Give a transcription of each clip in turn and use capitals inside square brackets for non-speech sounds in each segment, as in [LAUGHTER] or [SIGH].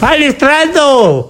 Palestrando!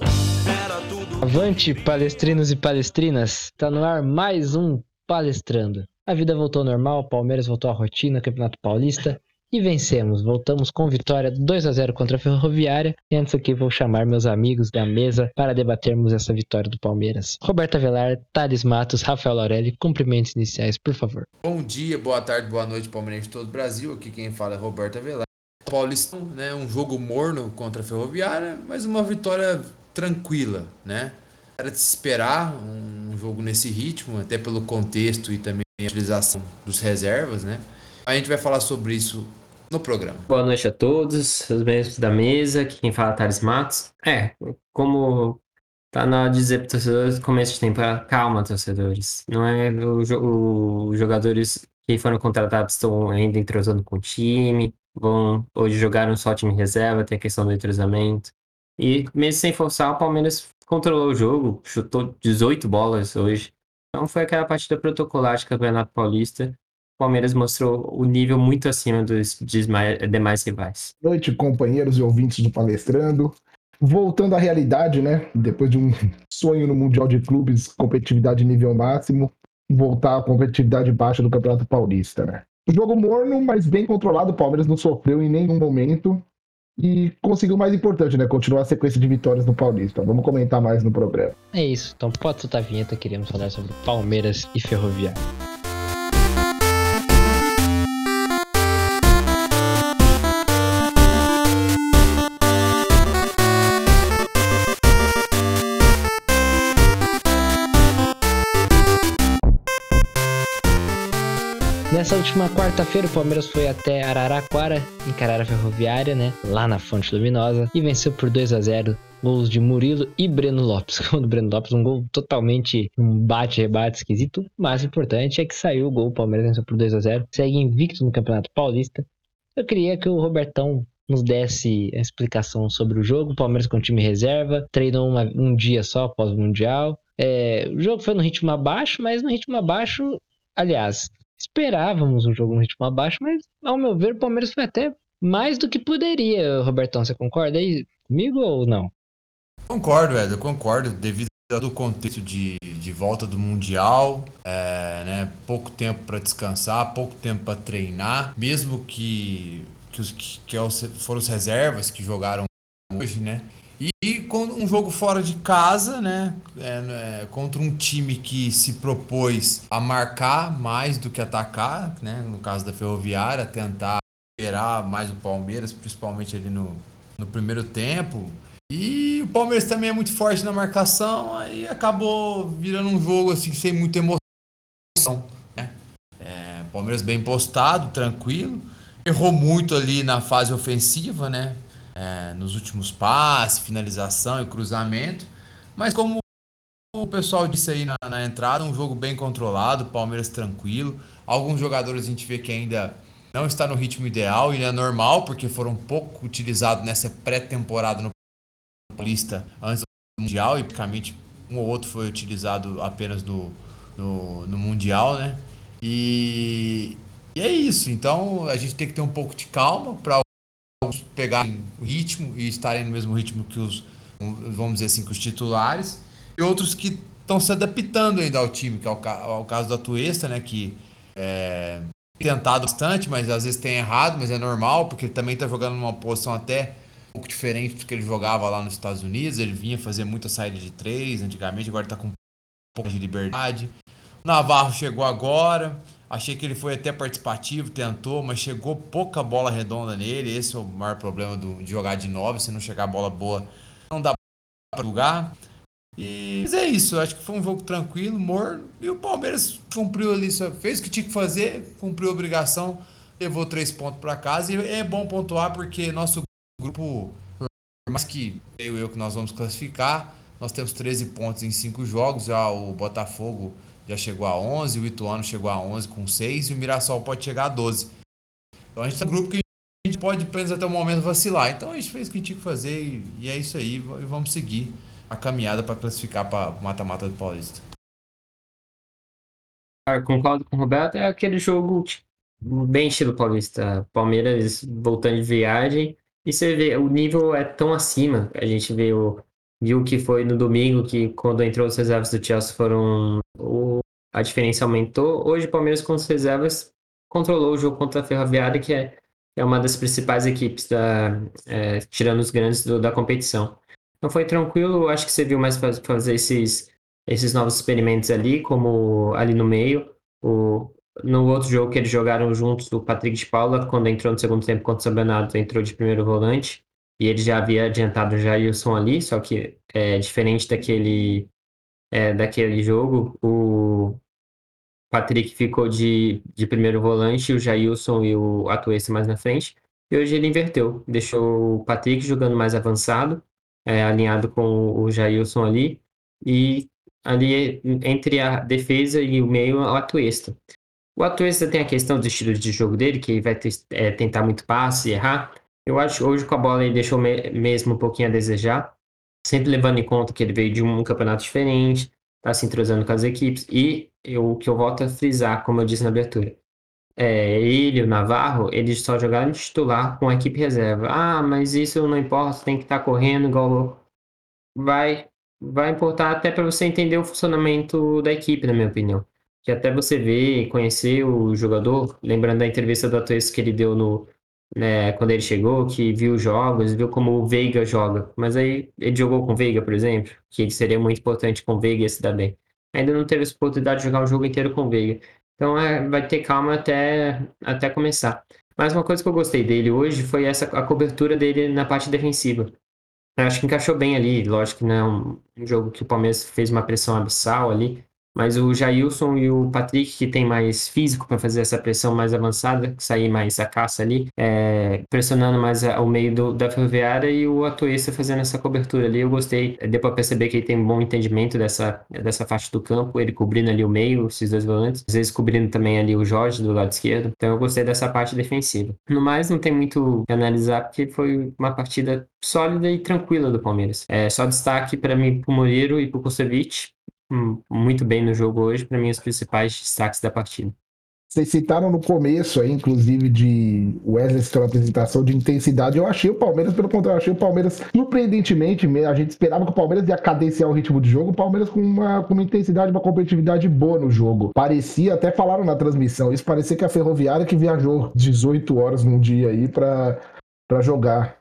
Avante, palestrinos e palestrinas! Tá no ar mais um Palestrando. A vida voltou ao normal, Palmeiras voltou à rotina, Campeonato Paulista e vencemos. Voltamos com vitória 2 a 0 contra a Ferroviária. E antes aqui vou chamar meus amigos da mesa para debatermos essa vitória do Palmeiras. Roberto Avelar, Thales Matos, Rafael Laurelli, cumprimentos iniciais, por favor. Bom dia, boa tarde, boa noite, Palmeirense de todo o Brasil. Aqui quem fala é Roberto Avelar. Paulistão, né, um jogo morno contra a Ferroviária, mas uma vitória tranquila, né? Era de se esperar um jogo nesse ritmo, até pelo contexto e também a utilização dos reservas, né? A gente vai falar sobre isso no programa. Boa noite a todos, os membros da mesa, quem fala é Thales Matos. É, como tá na hora de dizer para torcedores, começo de temporada, calma, torcedores. Não é os jogadores que foram contratados estão ainda entrosando com o time, vão hoje jogaram só time reserva, tem a questão do entrosamento. E mesmo sem forçar, o Palmeiras controlou o jogo, chutou 18 bolas hoje. Então foi aquela partida protocolar de Campeonato Paulista. O Palmeiras mostrou o nível muito acima dos demais rivais. Boa noite, companheiros e ouvintes do Palestrando. Voltando à realidade, né? Depois de um sonho no Mundial de Clubes, competitividade nível máximo, voltar à competitividade baixa do Campeonato Paulista, né? Jogo morno, mas bem controlado. O Palmeiras não sofreu em nenhum momento. E conseguiu o mais importante, né? Continuar a sequência de vitórias no Paulista. Vamos comentar mais no programa. É isso. Então pode soltar a vinheta. Queremos falar sobre Palmeiras e Ferroviário. Nessa última quarta-feira, o Palmeiras foi até Araraquara, encarar a Ferroviária, né? Lá na Fonte Luminosa, e venceu por 2 a 0 Gols de Murilo e Breno Lopes. [LAUGHS] O do Breno Lopes, um gol totalmente um bate-rebate esquisito. O mais importante é que saiu o gol. O Palmeiras venceu por 2 a 0 Segue invicto no Campeonato Paulista. Eu queria que o Robertão nos desse a explicação sobre o jogo. O Palmeiras com time reserva, treinou uma, um dia só após o Mundial. É, o jogo foi no ritmo abaixo, mas no ritmo abaixo, aliás, esperávamos um jogo no ritmo abaixo, mas ao meu ver, o Palmeiras foi até mais do que poderia, Robertão. Você concorda aí comigo ou não? Concordo, Ed, eu concordo, devido ao contexto de, de volta do Mundial, é, né, pouco tempo para descansar, pouco tempo para treinar, mesmo que, que, os, que, que é foram os reservas que jogaram hoje, né? E um jogo fora de casa, né? É, é, contra um time que se propôs a marcar mais do que atacar, né? No caso da Ferroviária, tentar esperar mais o Palmeiras, principalmente ali no, no primeiro tempo. E o Palmeiras também é muito forte na marcação, aí acabou virando um jogo assim sem muita emoção. Né? É, Palmeiras bem postado, tranquilo. Errou muito ali na fase ofensiva, né? É, nos últimos passes, finalização e cruzamento. Mas como o pessoal disse aí na, na, entrada, um jogo bem controlado, Palmeiras tranquilo. Alguns jogadores a gente vê que ainda não está no ritmo ideal e é normal, porque foram pouco utilizados nessa pré-temporada no Paulista antes do Mundial e praticamente um ou outro foi utilizado apenas no, no, no Mundial, né? E, e, é isso. Então a gente tem que ter um pouco de calma para pegarem o ritmo e estarem no mesmo ritmo que os, vamos dizer assim, que os titulares, e outros que estão se adaptando ainda ao time, que é o, o caso da Tuesta, né, que é tentado bastante, mas às vezes tem errado, mas é normal, porque ele também está jogando numa posição até um pouco diferente do que ele jogava lá nos Estados Unidos, ele vinha fazer muita saída de três antigamente, agora está com um pouco de liberdade. O Navarro chegou agora, Achei que ele foi até participativo, tentou, mas chegou pouca bola redonda nele. Esse é o maior problema do, de jogar de 9. Se não chegar a bola boa, não dá para jogar. E, mas é isso, acho que foi um jogo tranquilo, morno. E o Palmeiras cumpriu ali, fez o que tinha que fazer, cumpriu a obrigação, levou três pontos para casa. E é bom pontuar porque nosso grupo, por mais que eu eu que nós vamos classificar, nós temos 13 pontos em cinco jogos. Já o Botafogo já chegou a 11, o Ituano chegou a 11 com 6 e o Mirassol pode chegar a 12. Então a gente tem um grupo que a gente pode, pelo até o momento, vacilar. Então a gente fez o que tinha que fazer e, é isso aí. E vamos seguir a caminhada para classificar para o mata-mata do Paulista. Eu concordo com o Roberto, é aquele jogo bem estilo paulista. Palmeiras voltando de viagem, E você vê, o nível é tão acima. A gente o, viu que foi no domingo que quando entrou os reservas do Chelsea foram. O, a diferença aumentou. Hoje o Palmeiras com as reservas controlou o jogo contra a Ferroviária, que é, é uma das principais equipes, da, é, tirando os grandes do, da competição. Então foi tranquilo, acho que você viu mais fazer esses, esses novos experimentos ali, como ali no meio. O, no outro jogo que eles jogaram juntos, o Patrick de Paula, quando entrou no segundo tempo contra o São Bernardo, entrou de primeiro volante. E ele já havia adiantado o Jailson ali, só que é diferente daquele, é, daquele jogo. O Patrick ficou de, de primeiro volante, o Jailson e o Atuesta mais na frente. E hoje ele inverteu, deixou o Patrick jogando mais avançado, é, alinhado com o Jailson ali. E ali entre a defesa e o meio, o Atuesta. O Atuesta tem a questão do estilo de jogo dele, que vai ter, é, tentar muito passe errar. Eu acho que hoje com a bola ele deixou me mesmo um pouquinho a desejar, sempre levando em conta que ele veio de um campeonato diferente, está se entrosando com as equipes. E o que eu volto a frisar, como eu disse na abertura, é, ele, o Navarro, eles só jogaram titular com a equipe reserva. Ah, mas isso não importa, tem que estar tá correndo igual. Vai, vai importar até para você entender o funcionamento da equipe, na minha opinião que até você ver e conhecer o jogador, lembrando da entrevista do Atuesta que ele deu no, né, quando ele chegou, que viu jogos, viu como o Veiga joga. Mas aí ele jogou com o Veiga, por exemplo, que seria muito importante com o Veiga se dar bem. Ainda não teve essa oportunidade de jogar o jogo inteiro com o Veiga. Então é, vai ter calma até, até começar. Mas uma coisa que eu gostei dele hoje foi essa a cobertura dele na parte defensiva. Eu acho que encaixou bem ali. Lógico que não é um jogo que o Palmeiras fez uma pressão abissal ali, mas o Jailson e o Patrick, que tem mais físico para fazer essa pressão mais avançada, sair mais a caça ali, é, pressionando mais o meio do, da ferroviária e o Atoesta fazendo essa cobertura ali. Eu gostei, deu para perceber que ele tem um bom entendimento dessa, dessa faixa do campo, ele cobrindo ali o meio, esses dois volantes, às vezes cobrindo também ali o Jorge do lado esquerdo. Então eu gostei dessa parte defensiva. No mais, não tem muito que analisar, porque foi uma partida sólida e tranquila do Palmeiras. É, só destaque para mim pro Murilo e pro Kusevich, muito bem no jogo hoje, para mim, os principais destaques da partida. Vocês citaram no começo aí, inclusive, de Wesley pela apresentação de intensidade. Eu achei o Palmeiras, pelo contrário, eu achei o Palmeiras, surpreendentemente, a gente esperava que o Palmeiras ia cadenciar o ritmo de jogo, o Palmeiras com uma, com uma intensidade, uma competitividade boa no jogo. Parecia, até falaram na transmissão, isso parecia que a Ferroviária que viajou 18 horas num dia aí para jogar.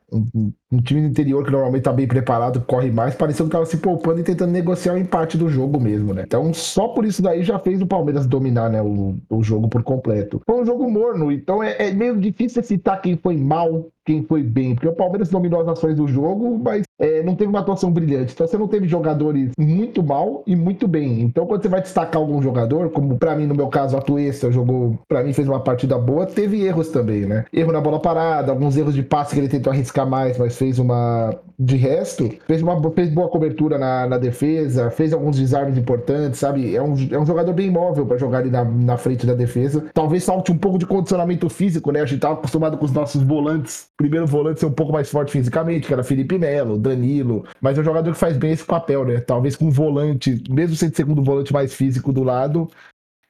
Um, time do interior que normalmente tá bem preparado, corre mais, pareceu que tava se poupando e tentando negociar o empate do jogo mesmo, né? Então, só por isso daí já fez o Palmeiras dominar, né, o, o jogo por completo. Foi um jogo morno, então é, é meio difícil citar quem foi mal, quem foi bem, porque o Palmeiras dominou as ações do jogo, mas é, não teve uma atuação brilhante. Então, você não teve jogadores muito mal e muito bem. Então, quando você vai destacar algum jogador, como para mim, no meu caso, a Tuesta jogou, para mim, fez uma partida boa, teve erros também, né? Erro na bola parada, alguns erros de passe que ele tentou arriscar mais, mas fez uma. De resto, fez uma fez boa cobertura na, na defesa, fez alguns desarmes importantes, sabe? É um, é um jogador bem móvel para jogar ali na, na frente da defesa. Talvez falte um pouco de condicionamento físico, né? A gente tava acostumado com os nossos volantes. Primeiro volante ser um pouco mais forte fisicamente, que era Felipe Melo, Danilo. Mas é um jogador que faz bem esse papel, né? Talvez com um volante, mesmo sendo segundo volante mais físico do lado,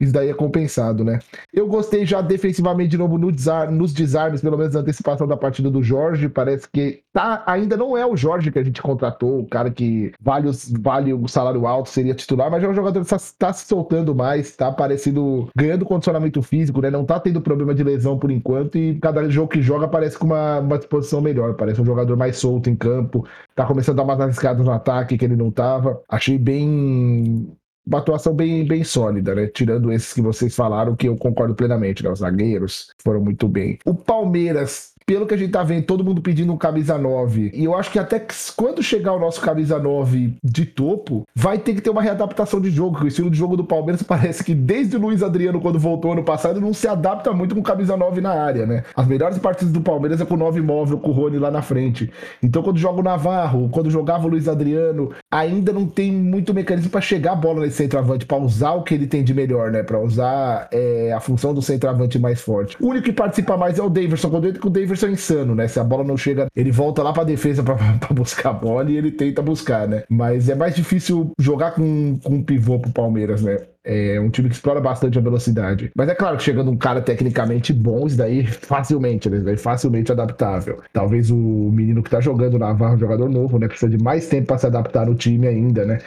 isso daí é compensado, né? Eu gostei já defensivamente de novo no desar nos desarmes, pelo menos na antecipação da partida do Jorge. Parece que tá, ainda não é o Jorge que a gente contratou, o cara que vale, os, vale o salário alto, seria titular, mas é um jogador que está tá se soltando mais, tá aparecendo, ganhando condicionamento físico, né? Não tá tendo problema de lesão por enquanto e cada jogo que joga parece com uma, uma disposição melhor. Parece um jogador mais solto em campo, tá começando a dar umas arriscadas no ataque que ele não tava. Achei bem uma atuação bem, bem sólida, né? Tirando esses que vocês falaram, que eu concordo plenamente, né? Os zagueiros foram muito bem. O Palmeiras pelo que a gente tá vendo, todo mundo pedindo um camisa 9. E eu acho que até que quando chegar o nosso camisa 9 de topo, vai ter que ter uma readaptação de jogo. O estilo de jogo do Palmeiras [LAUGHS] parece que desde o Luiz Adriano, quando voltou ano passado, não se adapta muito com camisa 9 na área, né? As melhores partidas do Palmeiras é com o 9 móvel, com o Rony lá na frente. Então, quando joga o Navarro, quando jogava o Luiz Adriano, ainda não tem muito mecanismo para chegar a bola nesse centroavante, para usar o que ele tem de melhor, né? Para usar é, a função do centroavante mais forte. O único que participa mais é o Daverson. Quando entra com o Daverson É insano, né? Se a bola não chega, ele volta lá pra defesa pra, [LAUGHS] pra buscar a bola e ele tenta buscar, né? Mas é mais difícil jogar com, com um pivô pro Palmeiras, né? É um time que explora bastante a velocidade. Mas é claro que chegando um cara tecnicamente bom, isso daí facilmente, né? Facilmente adaptável. Talvez o menino que tá jogando na Navarro, um jogador novo, né? Precisa de mais tempo para se adaptar no time ainda, né?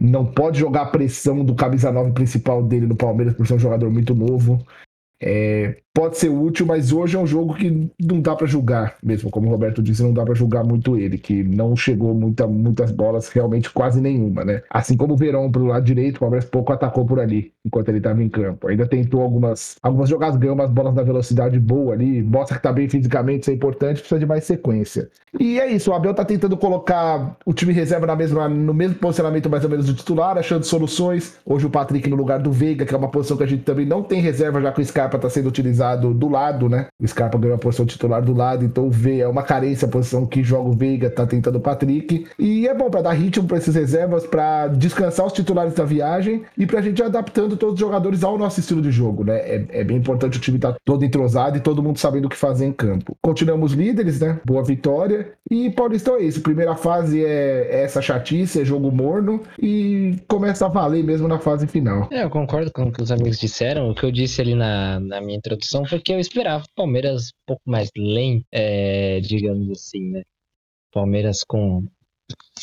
Não pode jogar a pressão do camisa 9 principal dele no Palmeiras por ser um jogador muito novo. É, pode ser útil, mas hoje é um jogo que não dá para julgar mesmo, como o Roberto disse, não dá para julgar muito ele, que não chegou muita, muitas bolas, realmente quase nenhuma, né? Assim como o Verão pro lado direito, o Palmeiras pouco atacou por ali, enquanto ele estava em campo. Ainda tentou algumas, algumas jogadas, ganhou umas bolas da velocidade boa ali, mostra que tá bem fisicamente, isso é importante, precisa de mais sequência. E é isso, o Abel tá tentando colocar o time reserva na mesma, no mesmo posicionamento mais ou menos do titular, achando soluções. Hoje o Patrick no lugar do Veiga, que é uma posição que a gente também não tem reserva, já que o Scarpa tá sendo utilizado do lado, né? O Scarpa ganhou a posição titular do lado, então o V é uma carência, a posição que joga o Veiga, tá tentando o Patrick. E é bom para dar ritmo para esses reservas, para descansar os titulares da viagem e pra gente ir adaptando todos os jogadores ao nosso estilo de jogo, né? É, é bem importante o time estar tá todo entrosado e todo mundo sabendo o que fazer em campo. Continuamos líderes, né? Boa vitória. E Paulistão é isso. Primeira fase é, é essa chatice, é jogo morno e começa a valer mesmo na fase final. É, eu concordo com o que os amigos disseram. O que eu disse ali na, na minha introdução porque eu esperava o Palmeiras um pouco mais lento, é, digamos assim, né? Palmeiras com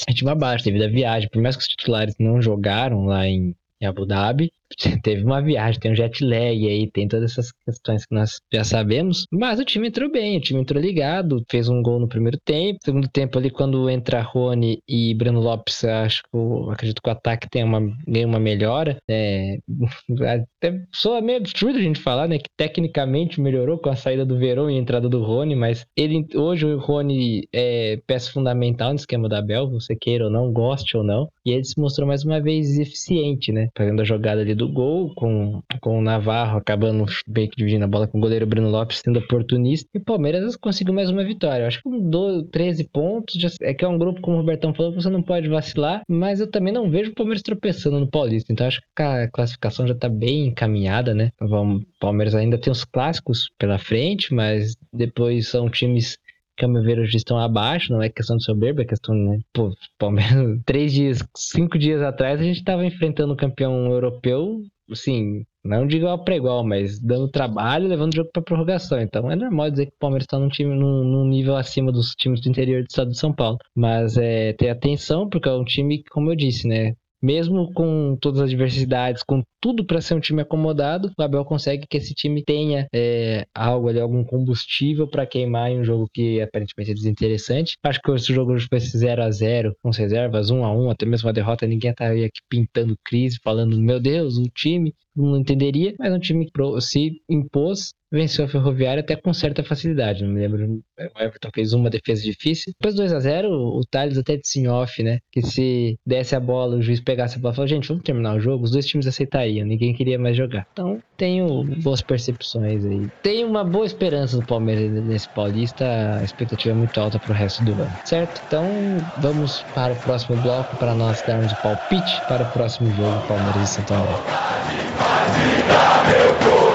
ritmo abaixo devido à viagem, por mais que os titulares não jogaram lá em, em Abu Dhabi, [LAUGHS] teve uma viagem, tem um jet lag aí, tem todas essas questões que nós já sabemos. Mas o time entrou bem, o time entrou ligado, fez um gol no primeiro tempo. Segundo tempo ali, quando entra Rony e Breno Lopes, acho que acredito que o ataque tem uma, ganha uma melhora. É, [LAUGHS] até soa meio absurdo a gente falar, né? Que tecnicamente melhorou com a saída do Verão e a entrada do Rony, mas ele hoje o Rony é peça fundamental no esquema da Bel, você queira ou não, goste ou não. E ele se mostrou mais uma vez eficiente, né? Fazendo a jogada ali do gol, com, com o Navarro acabando bem que dividindo a bola com o goleiro Bruno Lopes sendo oportunista. E o Palmeiras conseguiu mais uma vitória. Eu acho que com 13 pontos, já, é que é um grupo, como o Robertão falou, você não pode vacilar, mas eu também não vejo o Palmeiras tropeçando no Paulista. Então acho que a classificação já tá bem encaminhada, né? O Palmeiras ainda tem os clássicos pela frente, mas depois são times que, ao meu ver, hoje estão abaixo, não é questão de soberba, é questão, né? Pô, Palmeiras, [LAUGHS] três dias, cinco dias atrás, a gente estava enfrentando o campeão europeu, assim, não de igual para igual, mas dando trabalho, levando o jogo para prorrogação. Então é normal dizer que o Palmeiras está num time num, num, nível acima dos times do interior do estado de São Paulo. Mas é ter atenção, porque é um time, como eu disse, né? Mesmo com todas as adversidades, com tudo para ser um time acomodado, o Abel consegue que esse time tenha é, algo ali, algum combustível para queimar em um jogo que aparentemente é desinteressante. Acho que esse jogo foi 0 a 0 com reservas, 1 a 1 até mesmo a derrota, ninguém estaria aqui pintando crise, falando, meu Deus, o time não entenderia, mas um time que se impôs, venceu a Ferroviária até com certa facilidade. Não me lembro, o Everton fez uma defesa difícil. Depois 2 a 0 o Thales até disse em off, né? Que se desse a bola, o juiz pegasse a bola e falou, gente, vamos terminar o jogo. Os dois times aceitariam, ninguém queria mais jogar. Então, tenho boas percepções aí. Tenho uma boa esperança do Palmeiras nesse Paulista. A expectativa é muito alta pro resto do ano, certo? Então, vamos para o próximo bloco para nós darmos o palpite para o próximo jogo Palmeiras e Santo André. Agita meu coração,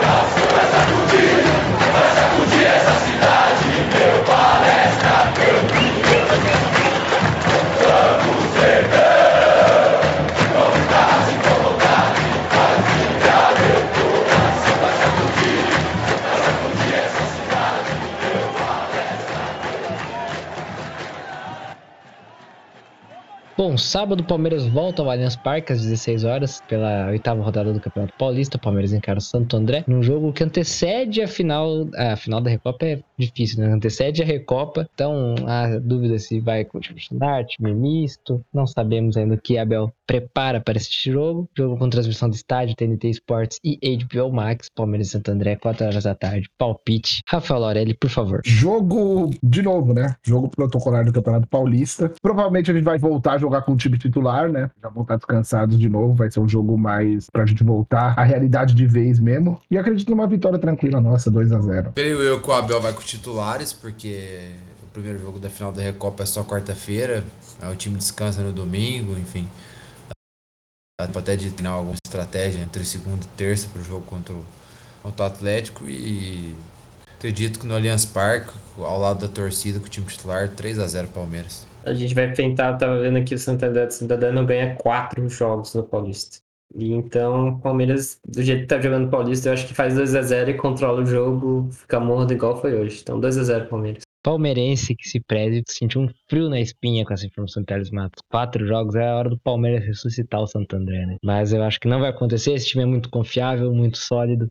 sábado o Palmeiras volta ao Allianz Parque às 16 horas pela oitava rodada do Campeonato Paulista. O Palmeiras encara o Santo André num jogo que antecede a final. A final da Recopa é difícil, né? Antecede a Recopa. Então, a dúvida se vai com o time misto. Não sabemos ainda o que Abel prepara para este jogo. Jogo com transmissão do estádio, TNT Sports e HBO Max. Palmeiras e Santo André, 4 horas da tarde. Palpite. Rafael Lorelli, por favor. Jogo de novo, né? Jogo protocolar do Campeonato Paulista. Provavelmente a gente vai voltar a jogar com o time titular, né? Já vão estar descansados de novo. Vai ser um jogo mais pra gente voltar à realidade de vez mesmo. E acredito numa vitória tranquila nossa, 2 a 0 Creio eu que o Abel vai com titulares, porque o primeiro jogo da final da Recopa é só quarta-feira. O time descansa no domingo, enfim. Dá até de treinar alguma estratégia entre segunda e terça para o jogo contra o, contra o Atlético. E acredito que no Allianz Parque, ao lado da torcida, com o time titular, 3 a 0 Palmeiras. A gente vai enfrentar, tava vendo aqui o Santander, o Santander não ganha quatro jogos no Paulista. E então, o Palmeiras, do jeito que tá jogando o Paulista, eu acho que faz 2x0 e controla o jogo, fica morto igual foi hoje. Então, 2x0 Palmeiras. Palmeirense que se preze, sentiu um frio na espinha com essa informação do Thales Matos. Quatro jogos é a hora do Palmeiras ressuscitar o Santo André, né? Mas eu acho que não vai acontecer. Esse time é muito confiável, muito sólido,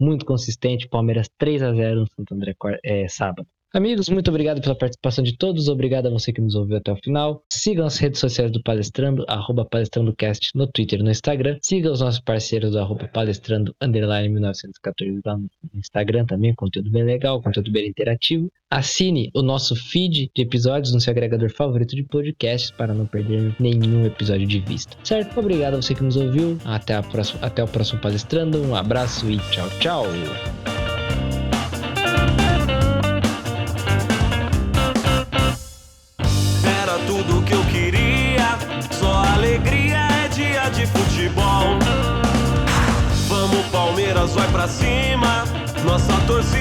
muito consistente. Palmeiras 3 a 0 no Santo André é, sábado. Amigos, muito obrigado pela participação de todos. Obrigado a você que nos ouviu até o final. Sigam as redes sociais do Palestrando, arroba palestrandocast no Twitter e no Instagram. Sigam os nossos parceiros do arroba palestrando, underline 1914 lá no Instagram também, conteúdo bem legal, conteúdo bem interativo. Assine o nosso feed de episódios no seu agregador favorito de podcasts para não perder nenhum episódio de vista. Certo? Obrigado a você que nos ouviu. Até, a próxima, até o próximo Palestrando. Um abraço e tchau, tchau. Vai pra cima. Nossa torcida